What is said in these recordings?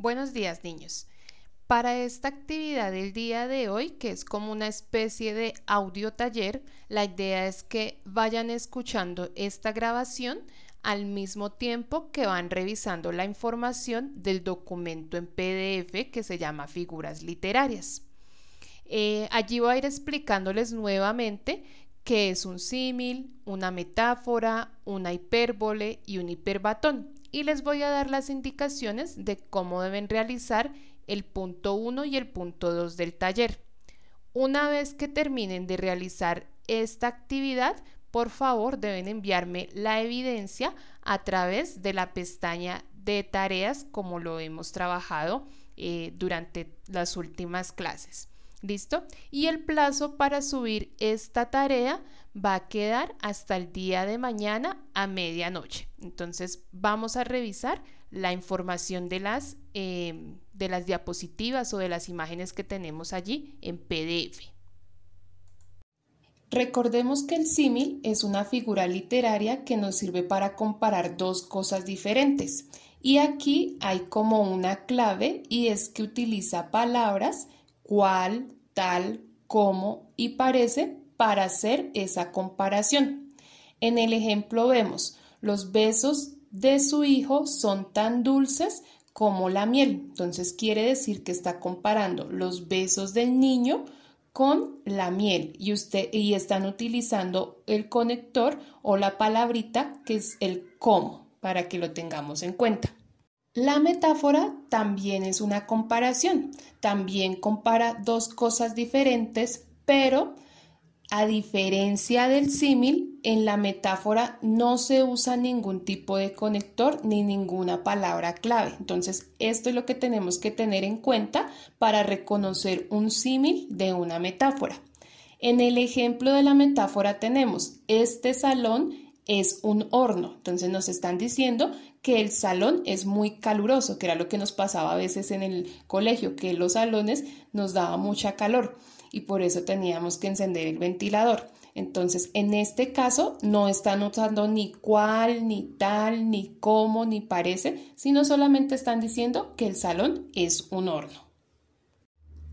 Buenos días niños. Para esta actividad del día de hoy, que es como una especie de audio taller, la idea es que vayan escuchando esta grabación al mismo tiempo que van revisando la información del documento en PDF que se llama Figuras Literarias. Eh, allí voy a ir explicándoles nuevamente qué es un símil, una metáfora, una hipérbole y un hiperbatón. Y les voy a dar las indicaciones de cómo deben realizar el punto 1 y el punto 2 del taller. Una vez que terminen de realizar esta actividad, por favor deben enviarme la evidencia a través de la pestaña de tareas como lo hemos trabajado eh, durante las últimas clases. ¿Listo? Y el plazo para subir esta tarea va a quedar hasta el día de mañana a medianoche. Entonces vamos a revisar la información de las, eh, de las diapositivas o de las imágenes que tenemos allí en PDF. Recordemos que el símil es una figura literaria que nos sirve para comparar dos cosas diferentes. Y aquí hay como una clave y es que utiliza palabras cual, tal, como y parece para hacer esa comparación. En el ejemplo vemos, los besos de su hijo son tan dulces como la miel. Entonces quiere decir que está comparando los besos del niño con la miel y usted y están utilizando el conector o la palabrita que es el como para que lo tengamos en cuenta. La metáfora también es una comparación, también compara dos cosas diferentes, pero a diferencia del símil, en la metáfora no se usa ningún tipo de conector ni ninguna palabra clave. Entonces, esto es lo que tenemos que tener en cuenta para reconocer un símil de una metáfora. En el ejemplo de la metáfora tenemos, este salón es un horno. Entonces nos están diciendo que el salón es muy caluroso, que era lo que nos pasaba a veces en el colegio, que los salones nos daba mucha calor y por eso teníamos que encender el ventilador. Entonces, en este caso no están usando ni cuál, ni tal, ni cómo, ni parece, sino solamente están diciendo que el salón es un horno.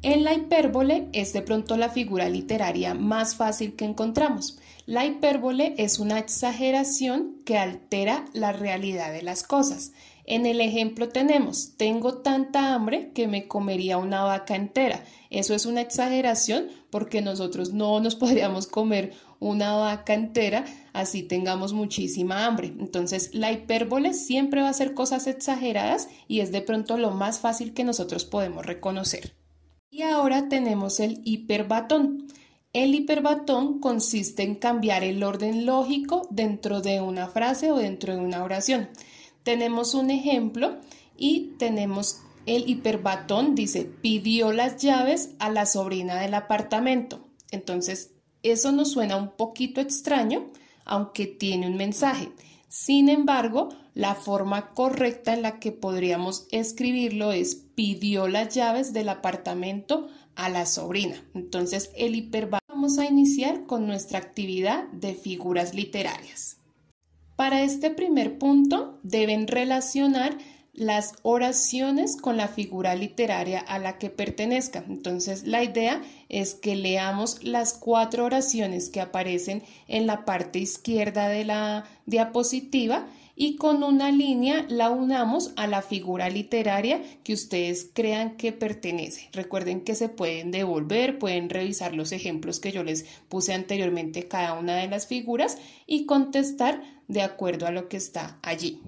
En la hipérbole es de pronto la figura literaria más fácil que encontramos. La hipérbole es una exageración que altera la realidad de las cosas. En el ejemplo tenemos, tengo tanta hambre que me comería una vaca entera. Eso es una exageración porque nosotros no nos podríamos comer una vaca entera así tengamos muchísima hambre. Entonces, la hipérbole siempre va a ser cosas exageradas y es de pronto lo más fácil que nosotros podemos reconocer. Y ahora tenemos el hiperbatón. El hiperbatón consiste en cambiar el orden lógico dentro de una frase o dentro de una oración. Tenemos un ejemplo y tenemos el hiperbatón, dice, pidió las llaves a la sobrina del apartamento. Entonces, eso nos suena un poquito extraño, aunque tiene un mensaje. Sin embargo, la forma correcta en la que podríamos escribirlo es pidió las llaves del apartamento a la sobrina. Entonces, el hiperbatón vamos a iniciar con nuestra actividad de figuras literarias. Para este primer punto deben relacionar las oraciones con la figura literaria a la que pertenezca. Entonces, la idea es que leamos las cuatro oraciones que aparecen en la parte izquierda de la diapositiva y con una línea la unamos a la figura literaria que ustedes crean que pertenece. Recuerden que se pueden devolver, pueden revisar los ejemplos que yo les puse anteriormente cada una de las figuras y contestar de acuerdo a lo que está allí.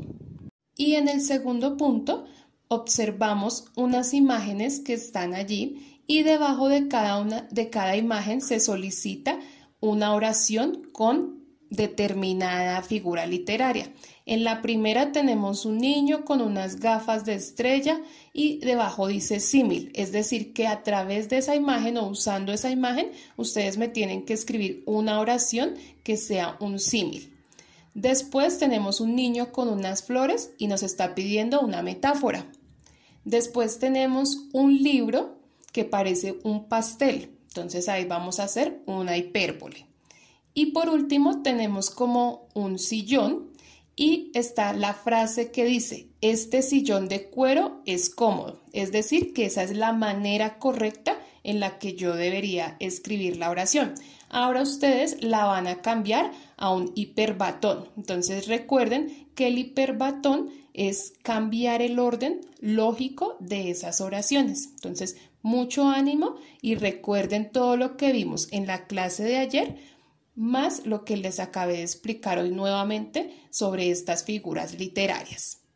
Y en el segundo punto observamos unas imágenes que están allí y debajo de cada una de cada imagen se solicita una oración con determinada figura literaria. En la primera tenemos un niño con unas gafas de estrella y debajo dice símil, es decir, que a través de esa imagen o usando esa imagen, ustedes me tienen que escribir una oración que sea un símil. Después tenemos un niño con unas flores y nos está pidiendo una metáfora. Después tenemos un libro que parece un pastel, entonces ahí vamos a hacer una hipérbole. Y por último tenemos como un sillón Y está la frase que dice, este sillón de cuero es cómodo. Es decir, que esa es la manera correcta en la que yo debería escribir la oración. Ahora ustedes la van a cambiar a un hiperbatón. Entonces recuerden que el hiperbatón es cambiar el orden lógico de esas oraciones. Entonces, mucho ánimo y recuerden todo lo que vimos en la clase de ayer más lo que les acabé de explicar hoy nuevamente sobre estas figuras literarias.